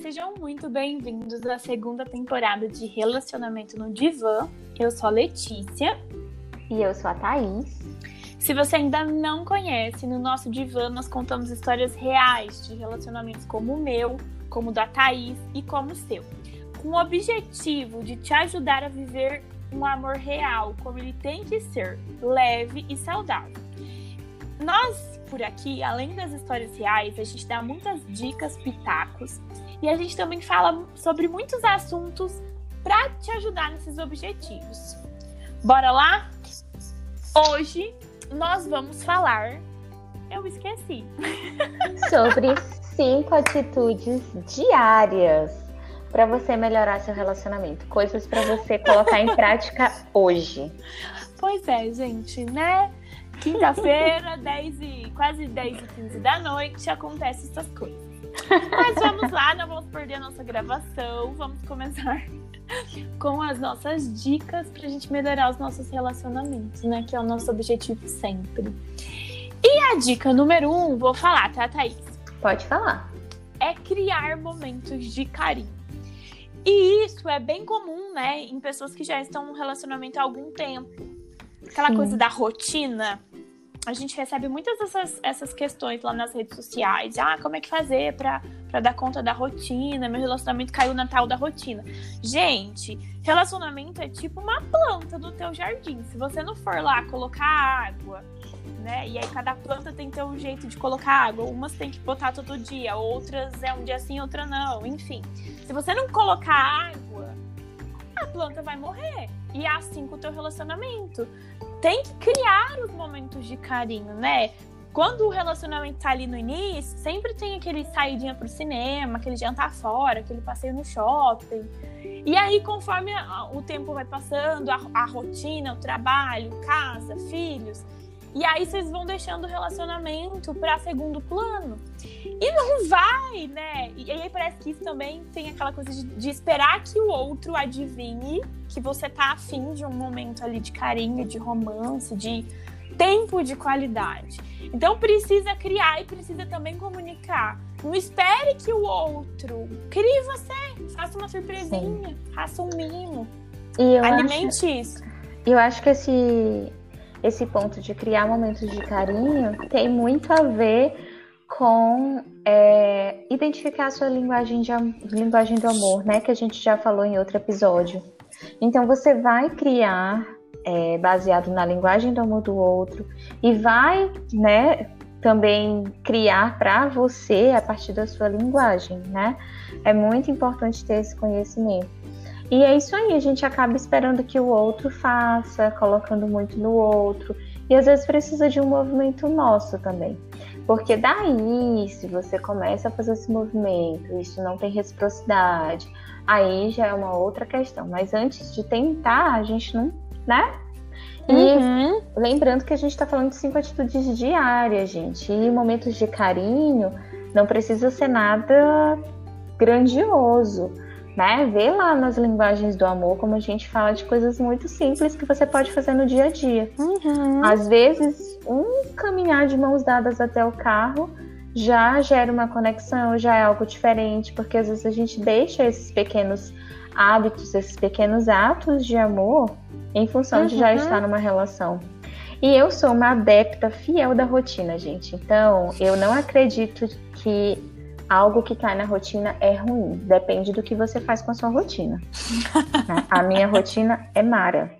Sejam muito bem-vindos à segunda temporada de Relacionamento no Divã. Eu sou a Letícia. E eu sou a Thaís. Se você ainda não conhece, no nosso divã nós contamos histórias reais de relacionamentos como o meu, como o da Thaís e como o seu. Com o objetivo de te ajudar a viver um amor real, como ele tem que ser, leve e saudável. Nós por aqui, além das histórias reais, a gente dá muitas dicas, pitacos e a gente também fala sobre muitos assuntos para te ajudar nesses objetivos. Bora lá? Hoje nós vamos falar. Eu esqueci. Sobre cinco atitudes diárias para você melhorar seu relacionamento. Coisas para você colocar em prática hoje. Pois é, gente, né? Quinta-feira, 10 e quase 10 e 15 da noite, acontecem essas coisas. Mas vamos lá, não vamos perder a nossa gravação. Vamos começar com as nossas dicas para a gente melhorar os nossos relacionamentos, né? Que é o nosso objetivo sempre. E a dica número um, vou falar, tá, Thaís? Pode falar. É criar momentos de carinho. E isso é bem comum, né, em pessoas que já estão no relacionamento há algum tempo. Aquela Sim. coisa da rotina, a gente recebe muitas dessas essas questões lá nas redes sociais. Ah, como é que fazer para dar conta da rotina? Meu relacionamento caiu na tal da rotina. Gente, relacionamento é tipo uma planta do teu jardim. Se você não for lá colocar água, né? E aí cada planta tem teu jeito de colocar água. Umas tem que botar todo dia, outras é um dia sim, outra não. Enfim, se você não colocar água, a planta vai morrer. E é assim com o teu relacionamento tem que criar os momentos de carinho, né? Quando o relacionamento tá ali no início, sempre tem aquele saidinha pro cinema, aquele jantar fora, aquele passeio no shopping. E aí, conforme o tempo vai passando, a, a rotina, o trabalho, casa, filhos, e aí vocês vão deixando o relacionamento para segundo plano. E não vai, né? E aí parece que isso também tem aquela coisa de, de, esperar que o outro adivinhe que você tá afim de um momento ali de carinho, de romance, de tempo de qualidade. Então precisa criar e precisa também comunicar. Não espere que o outro crie você, faça uma surpresinha, Sim. faça um mimo. Alimente acho, isso. Eu acho que esse esse ponto de criar momentos de carinho tem muito a ver com é, identificar a sua linguagem, de, linguagem do amor, né? Que a gente já falou em outro episódio. Então você vai criar é, baseado na linguagem do amor do outro e vai, né? Também criar para você a partir da sua linguagem, né? É muito importante ter esse conhecimento. E é isso aí, a gente acaba esperando que o outro faça, colocando muito no outro. E às vezes precisa de um movimento nosso também. Porque daí, se você começa a fazer esse movimento, isso não tem reciprocidade, aí já é uma outra questão. Mas antes de tentar, a gente não, né? E uhum. lembrando que a gente está falando de cinco atitudes diárias, gente. E momentos de carinho não precisa ser nada grandioso né? Vê lá nas linguagens do amor como a gente fala de coisas muito simples que você pode fazer no dia a dia. Uhum. Às vezes, um caminhar de mãos dadas até o carro já gera uma conexão, já é algo diferente, porque às vezes a gente deixa esses pequenos hábitos, esses pequenos atos de amor em função uhum. de já uhum. estar numa relação. E eu sou uma adepta fiel da rotina, gente. Então, eu não acredito que algo que cai na rotina é ruim. Depende do que você faz com a sua rotina. Né? a minha rotina é Mara.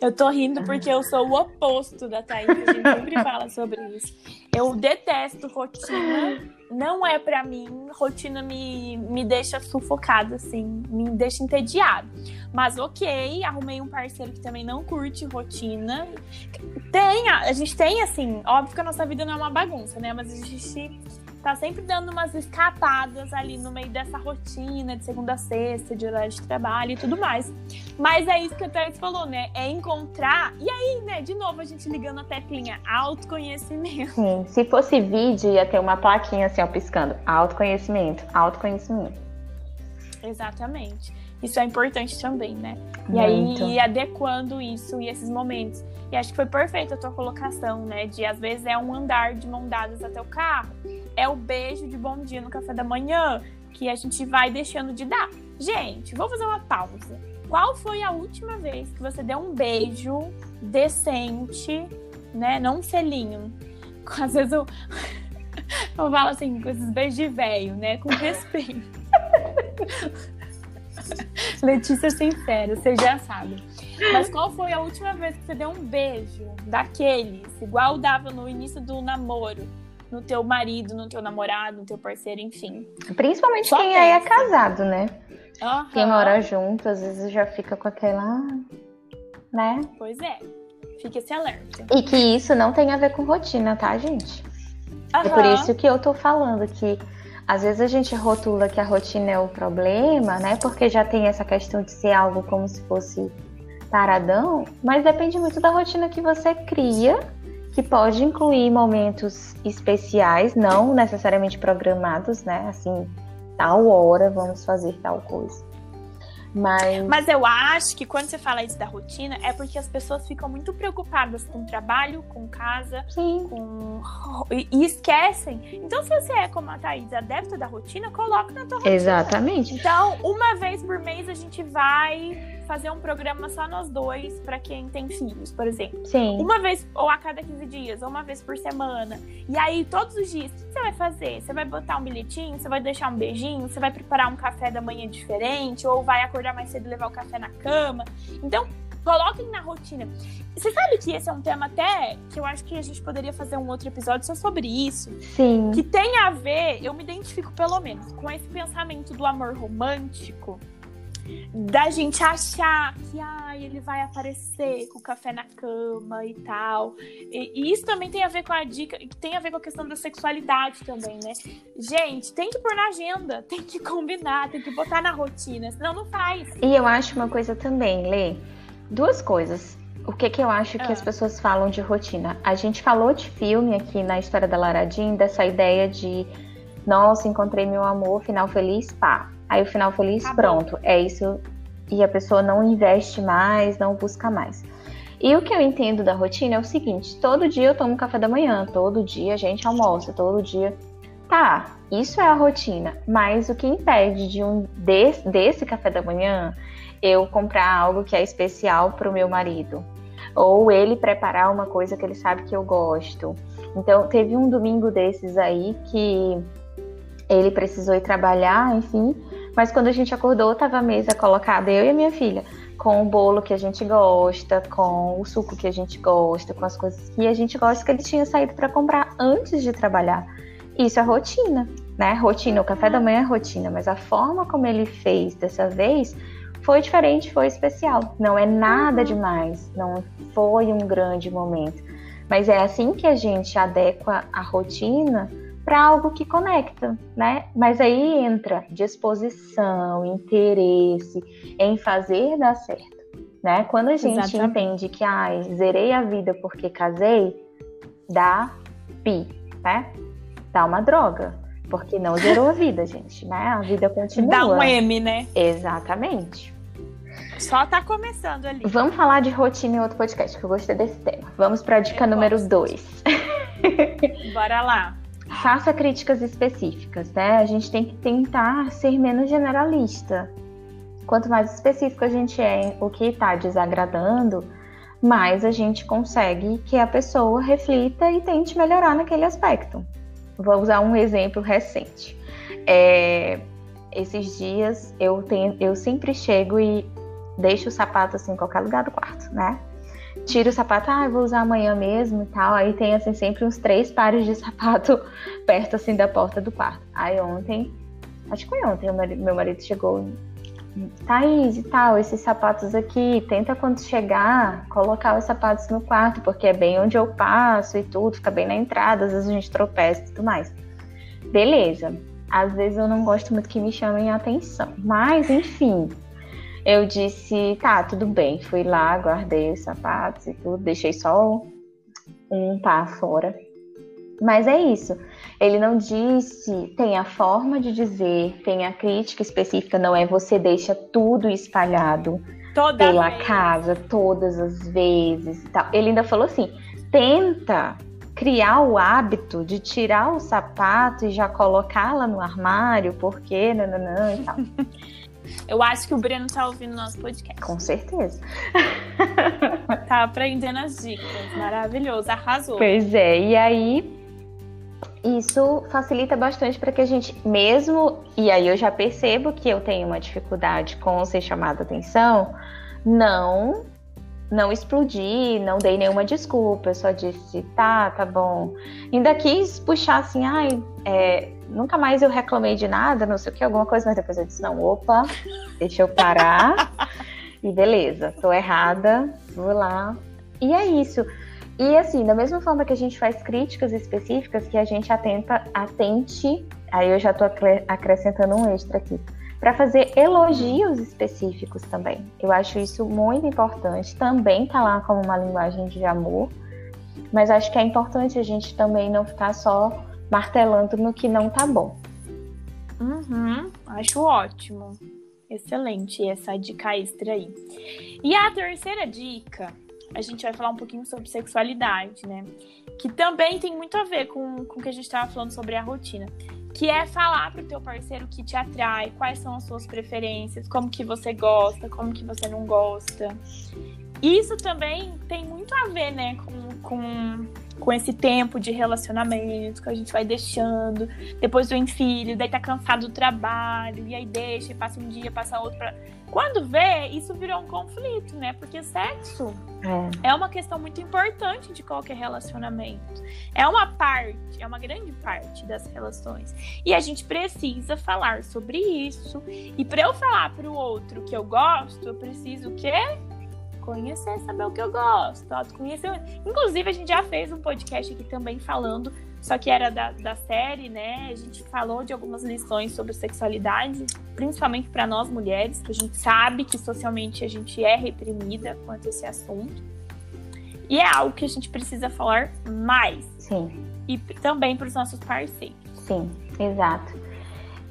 Eu tô rindo porque eu sou o oposto da Thaís, a gente sempre fala sobre isso. Eu detesto rotina, não é para mim, rotina me, me deixa sufocada, assim, me deixa entediada. Mas ok, arrumei um parceiro que também não curte rotina. Tem, a gente tem, assim, óbvio que a nossa vida não é uma bagunça, né? Mas a gente tá sempre dando umas escapadas ali no meio dessa rotina de segunda a sexta, de horário de trabalho e tudo mais. Mas é isso que a Thais falou, né? É encontrar. E aí, né, de novo, a gente ligando a teclinha autoconhecimento. Sim, se fosse vídeo, ia ter uma plaquinha assim, ó, piscando. Autoconhecimento, autoconhecimento. Exatamente. Isso é importante também, né? E Muito. aí, adequando isso e esses momentos. E acho que foi perfeita a tua colocação, né? De às vezes é um andar de mão dadas até o carro. é o beijo de bom dia no café da manhã, que a gente vai deixando de dar. Gente, vou fazer uma pausa. Qual foi a última vez que você deu um beijo decente, né? Não um selinho. Às vezes eu, eu falo assim, com esses beijos de velho, né? Com respeito. Letícia sincera, você já sabe. Mas qual foi a última vez que você deu um beijo daqueles, igual dava no início do namoro? No teu marido, no teu namorado, no teu parceiro, enfim. Principalmente Só quem pensa. é casado, né? Uhum. Quem mora junto, às vezes já fica com aquela. né? Pois é. Fica esse alerta. E que isso não tem a ver com rotina, tá, gente? Uhum. É por isso que eu tô falando que às vezes a gente rotula que a rotina é o problema, né? Porque já tem essa questão de ser algo como se fosse paradão, mas depende muito da rotina que você cria, que pode incluir momentos especiais, não necessariamente programados, né? Assim, tal hora vamos fazer tal coisa. Mas... Mas eu acho que quando você fala isso da rotina, é porque as pessoas ficam muito preocupadas com o trabalho, com casa, Sim. com. E, esquecem. Então, se você é como a Thaís, adepta da rotina, coloca na tua rotina. Exatamente. Então, uma vez por mês a gente vai fazer um programa só nós dois para quem tem filhos, por exemplo. Sim. Uma vez, ou a cada 15 dias, ou uma vez por semana. E aí, todos os dias, o que você vai fazer? Você vai botar um bilhetinho? Você vai deixar um beijinho? Você vai preparar um café da manhã diferente? Ou vai acordar mais cedo e levar o café na cama? Então, coloquem na rotina. Você sabe que esse é um tema até que eu acho que a gente poderia fazer um outro episódio só sobre isso. Sim. Que tem a ver, eu me identifico pelo menos, com esse pensamento do amor romântico da gente achar que ah, ele vai aparecer com o café na cama e tal. E, e, isso também tem a ver com a dica, tem a ver com a questão da sexualidade também, né? Gente, tem que pôr na agenda, tem que combinar, tem que botar na rotina, senão não faz. E eu acho uma coisa também, Lê, duas coisas. O que, que eu acho que ah. as pessoas falam de rotina? A gente falou de filme aqui na história da Laradinha, dessa ideia de nossa, encontrei meu amor, final feliz, pá. Aí o final feliz, Acabou. pronto, é isso. E a pessoa não investe mais, não busca mais. E o que eu entendo da rotina é o seguinte: todo dia eu tomo café da manhã, todo dia a gente almoça, todo dia. Tá, isso é a rotina. Mas o que impede de um desse, desse café da manhã eu comprar algo que é especial para o meu marido? Ou ele preparar uma coisa que ele sabe que eu gosto. Então, teve um domingo desses aí que ele precisou ir trabalhar, enfim. Mas quando a gente acordou, tava a mesa colocada, eu e a minha filha, com o bolo que a gente gosta, com o suco que a gente gosta, com as coisas que a gente gosta, que ele tinha saído para comprar antes de trabalhar. Isso é rotina, né? Rotina, o café da manhã é rotina, mas a forma como ele fez dessa vez foi diferente, foi especial. Não é nada demais, não foi um grande momento. Mas é assim que a gente adequa a rotina para algo que conecta, né? Mas aí entra disposição, interesse em fazer dar certo, né? Quando a gente Exatamente. entende que, ai, zerei a vida porque casei, dá pi, né? Dá uma droga, porque não zerou a vida, gente, né? A vida continua. Dá um M, né? Exatamente. Só tá começando ali. Vamos falar de rotina em outro podcast, que eu gostei desse tema. Vamos para a dica eu número 2. Bora lá faça críticas específicas, né? A gente tem que tentar ser menos generalista. Quanto mais específico a gente é o que está desagradando, mais a gente consegue que a pessoa reflita e tente melhorar naquele aspecto. Vou usar um exemplo recente. É, esses dias eu, tenho, eu sempre chego e deixo o sapato assim em qualquer lugar do quarto, né? Tira o sapato, ah, vou usar amanhã mesmo e tal. Aí tem assim sempre uns três pares de sapato perto assim da porta do quarto. Aí ontem, acho que foi ontem, meu marido chegou, Thaís e tal, esses sapatos aqui, tenta quando chegar colocar os sapatos no quarto, porque é bem onde eu passo e tudo, fica bem na entrada, às vezes a gente tropeça e tudo mais. Beleza. Às vezes eu não gosto muito que me chamem a atenção, mas enfim, eu disse, tá, tudo bem. Fui lá, guardei os sapatos e tudo, deixei só um par fora. Mas é isso. Ele não disse, tem a forma de dizer, tem a crítica específica, não é você deixa tudo espalhado Toda pela vez. casa todas as vezes tal. Ele ainda falou assim: tenta criar o hábito de tirar o sapato e já colocá-la no armário, porque nananã e tal. Eu acho que o Breno tá ouvindo nosso podcast. Com certeza. Tá aprendendo as dicas. Maravilhoso, arrasou. Pois é, e aí isso facilita bastante para que a gente, mesmo, e aí eu já percebo que eu tenho uma dificuldade com ser chamada atenção, não não explodi, não dei nenhuma desculpa, eu só disse, tá, tá bom. Ainda quis puxar assim, ai, é, nunca mais eu reclamei de nada, não sei o que, alguma coisa, mas depois eu disse, não, opa, deixa eu parar. e beleza, tô errada, vou lá. E é isso. E assim, da mesma forma que a gente faz críticas específicas, que a gente atenta, atente, aí eu já tô acrescentando um extra aqui para fazer elogios específicos também. Eu acho isso muito importante. Também tá lá como uma linguagem de amor, mas acho que é importante a gente também não ficar só martelando no que não tá bom. Uhum, acho ótimo. Excelente essa dica extra aí. E a terceira dica, a gente vai falar um pouquinho sobre sexualidade, né? Que também tem muito a ver com, com o que a gente estava falando sobre a rotina que é falar pro teu parceiro que te atrai, quais são as suas preferências, como que você gosta, como que você não gosta. Isso também tem muito a ver, né, com, com, com esse tempo de relacionamento que a gente vai deixando, depois vem filho, daí tá cansado do trabalho, e aí deixa, e passa um dia, passa outro pra quando vê, isso virou um conflito, né? Porque sexo é. é uma questão muito importante de qualquer relacionamento. É uma parte, é uma grande parte das relações. E a gente precisa falar sobre isso. E para eu falar para o outro que eu gosto, eu preciso o quê? Conhecer, saber o que eu gosto, autoconhecer. Inclusive, a gente já fez um podcast aqui também falando só que era da, da série, né? A gente falou de algumas lições sobre sexualidade, principalmente para nós mulheres, que a gente sabe que socialmente a gente é reprimida quanto a esse assunto. E é algo que a gente precisa falar mais. Sim. E também para os nossos parceiros. Sim, exato.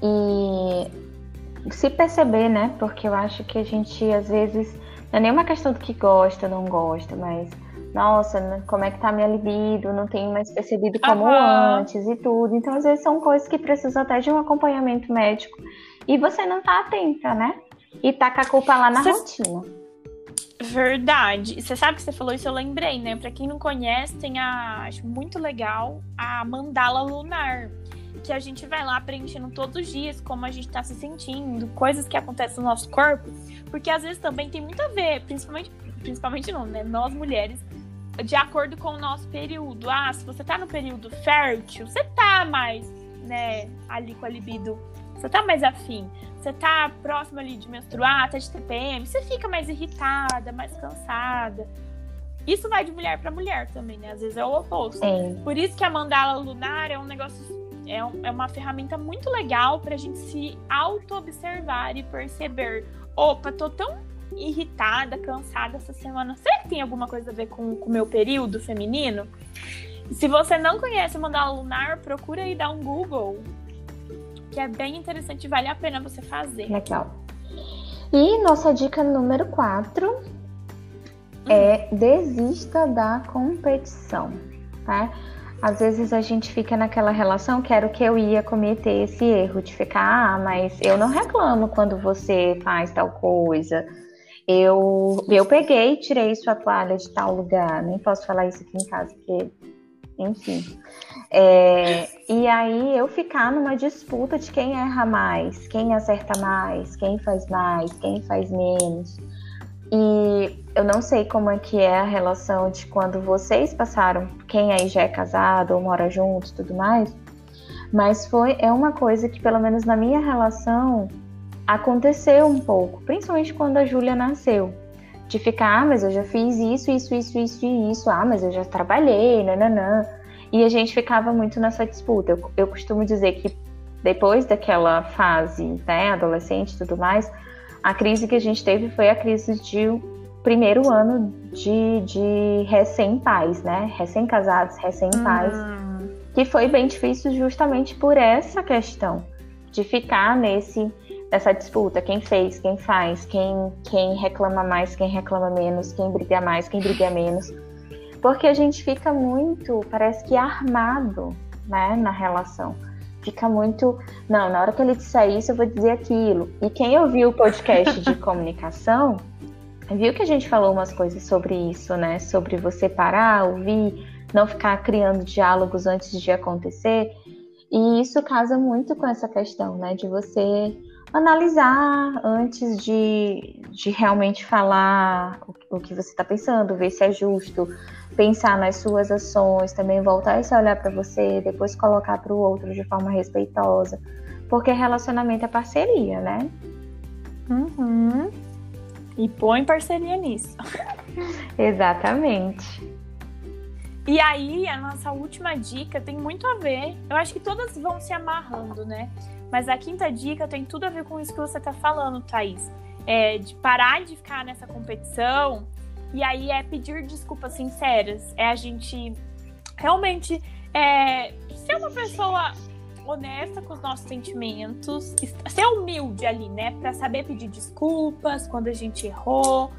E se perceber, né? Porque eu acho que a gente, às vezes, não é nenhuma questão do que gosta, não gosta, mas nossa, né, como é que tá minha libido, não tenho mais percebido como uhum. antes e tudo. Então, às vezes, são coisas que precisam até de um acompanhamento médico. E você não tá atenta, né? E tá com a culpa lá na Cê... rotina. Verdade. Você sabe que você falou isso, eu lembrei, né? Pra quem não conhece, tem a. Acho muito legal a mandala lunar. Que a gente vai lá preenchendo todos os dias como a gente tá se sentindo, coisas que acontecem no nosso corpo. Porque às vezes também tem muito a ver, principalmente, principalmente não, né? Nós mulheres, de acordo com o nosso período. Ah, se você tá no período fértil, você tá mais, né, ali com a libido. Você tá mais afim. Você tá próximo ali de menstruar, tá de TPM, você fica mais irritada, mais cansada. Isso vai de mulher para mulher também, né? Às vezes é o oposto. Sim. Por isso que a mandala lunar é um negócio é, um, é uma ferramenta muito legal para a gente se auto-observar e perceber: opa, tô tão irritada, cansada essa semana. Será que tem alguma coisa a ver com o meu período feminino? Se você não conhece o mandala lunar, procura aí dar um Google, que é bem interessante, vale a pena você fazer. Legal. E nossa dica número 4 hum. é desista da competição, tá? Às vezes a gente fica naquela relação, quero que eu ia cometer esse erro de ficar, ah, mas eu não reclamo quando você faz tal coisa. Eu, eu peguei tirei sua toalha de tal lugar. Nem posso falar isso aqui em casa, porque, enfim. É, e aí eu ficar numa disputa de quem erra mais, quem acerta mais, quem faz mais, quem faz menos. E eu não sei como é que é a relação de quando vocês passaram, quem aí já é casado ou mora junto tudo mais, mas foi é uma coisa que pelo menos na minha relação aconteceu um pouco, principalmente quando a Júlia nasceu. De ficar, ah, mas eu já fiz isso, isso, isso, isso e isso, ah, mas eu já trabalhei, nananã. E a gente ficava muito nessa disputa. Eu, eu costumo dizer que depois daquela fase, né, adolescente e tudo mais, a crise que a gente teve foi a crise de primeiro ano de, de recém-pais, né? Recém-casados, recém-pais. Hum. Que foi bem difícil justamente por essa questão de ficar nesse essa disputa, quem fez, quem faz, quem, quem reclama mais, quem reclama menos, quem briga mais, quem briga menos. Porque a gente fica muito, parece que armado, né, na relação. Fica muito, não, na hora que ele disser isso, eu vou dizer aquilo. E quem ouviu o podcast de comunicação, viu que a gente falou umas coisas sobre isso, né? Sobre você parar, ouvir, não ficar criando diálogos antes de acontecer. E isso casa muito com essa questão, né? De você analisar antes de, de realmente falar o, o que você está pensando, ver se é justo, pensar nas suas ações, também voltar esse olhar para você, depois colocar para o outro de forma respeitosa. Porque relacionamento é parceria, né? Uhum. E põe parceria nisso. Exatamente. E aí, a nossa última dica tem muito a ver. Eu acho que todas vão se amarrando, né? Mas a quinta dica tem tudo a ver com isso que você tá falando, Thaís. É de parar de ficar nessa competição. E aí é pedir desculpas sinceras. É a gente realmente é, ser uma pessoa honesta com os nossos sentimentos, ser humilde ali, né? Pra saber pedir desculpas quando a gente errou,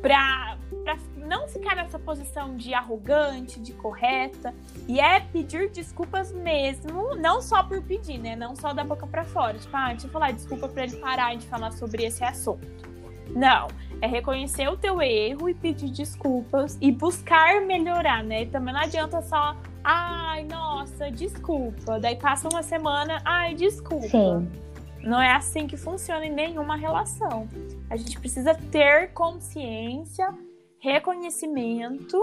pra, pra não ficar nessa posição de arrogante, de correta, e é pedir desculpas mesmo, não só por pedir, né? Não só da boca para fora, tipo, ah, deixa eu falar desculpa para ele parar de falar sobre esse assunto. Não, é reconhecer o teu erro e pedir desculpas e buscar melhorar, né? E também não adianta só, ai, nossa, desculpa. Daí passa uma semana, ai, desculpa. Sim. Não é assim que funciona em nenhuma relação. A gente precisa ter consciência reconhecimento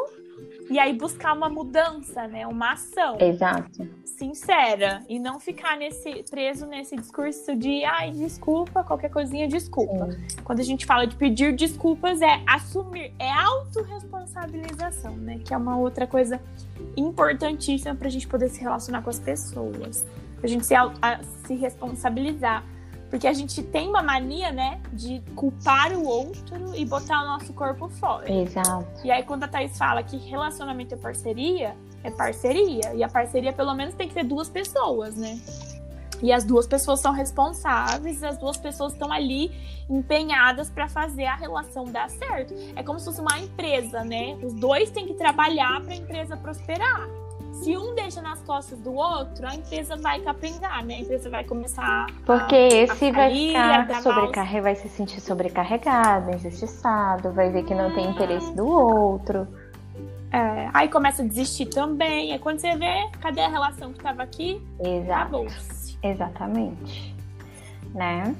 e aí buscar uma mudança, né? Uma ação. Exato. Sincera. E não ficar nesse, preso nesse discurso de ai, desculpa, qualquer coisinha, desculpa. Sim. Quando a gente fala de pedir desculpas, é assumir, é autorresponsabilização, né? Que é uma outra coisa importantíssima para a gente poder se relacionar com as pessoas. Pra gente se, a, se responsabilizar. Porque a gente tem uma mania, né, de culpar o outro e botar o nosso corpo fora. Exato. E aí, quando a Thaís fala que relacionamento é parceria, é parceria. E a parceria, pelo menos, tem que ter duas pessoas, né? E as duas pessoas são responsáveis, as duas pessoas estão ali empenhadas para fazer a relação dar certo. É como se fosse uma empresa, né? Os dois têm que trabalhar para a empresa prosperar se um deixa nas costas do outro, a empresa vai capengar, né? A empresa vai começar Porque a, esse a vai ficar sobrecarregado, vai se sentir sobrecarregado, injustiçado, vai ver que não tem interesse do outro. É, aí começa a desistir também. Aí quando você vê, cadê a relação que estava aqui? Exato. Exatamente. Né?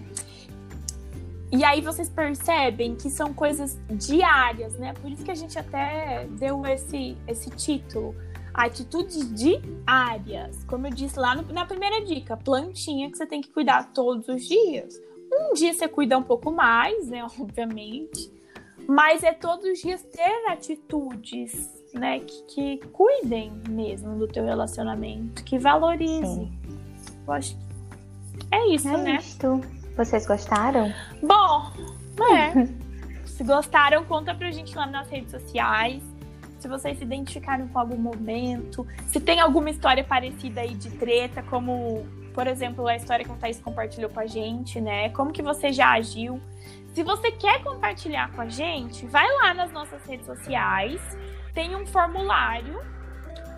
E aí vocês percebem que são coisas diárias, né? Por isso que a gente até deu esse, esse título atitudes diárias. Como eu disse lá no, na primeira dica, plantinha que você tem que cuidar todos os dias. Um dia você cuida um pouco mais, né? Obviamente. Mas é todos os dias ter atitudes, né? Que, que cuidem mesmo do teu relacionamento, que valorizem. Eu acho que é isso, é né? Isto. Vocês gostaram? Bom, é. Se gostaram, conta pra gente lá nas redes sociais se vocês se identificaram com algum momento, se tem alguma história parecida aí de treta, como, por exemplo, a história que a Thaís compartilhou com a gente, né? Como que você já agiu? Se você quer compartilhar com a gente, vai lá nas nossas redes sociais, tem um formulário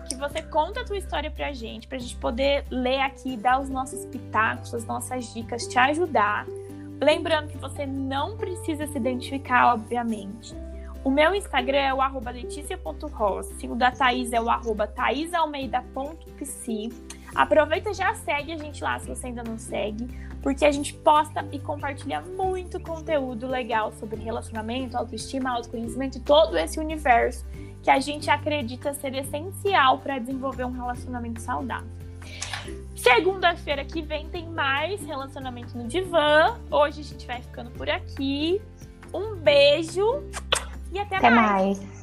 que você conta a tua história pra gente, pra gente poder ler aqui, dar os nossos pitacos, as nossas dicas, te ajudar. Lembrando que você não precisa se identificar, obviamente. O meu Instagram é o arroba leticia.rossi, o da Thaís é o arroba thaisalmeida.psi. Aproveita e já segue a gente lá se você ainda não segue, porque a gente posta e compartilha muito conteúdo legal sobre relacionamento, autoestima, autoconhecimento e todo esse universo que a gente acredita ser essencial para desenvolver um relacionamento saudável. Segunda-feira que vem tem mais relacionamento no divã. Hoje a gente vai ficando por aqui. Um beijo e até, até mais. mais.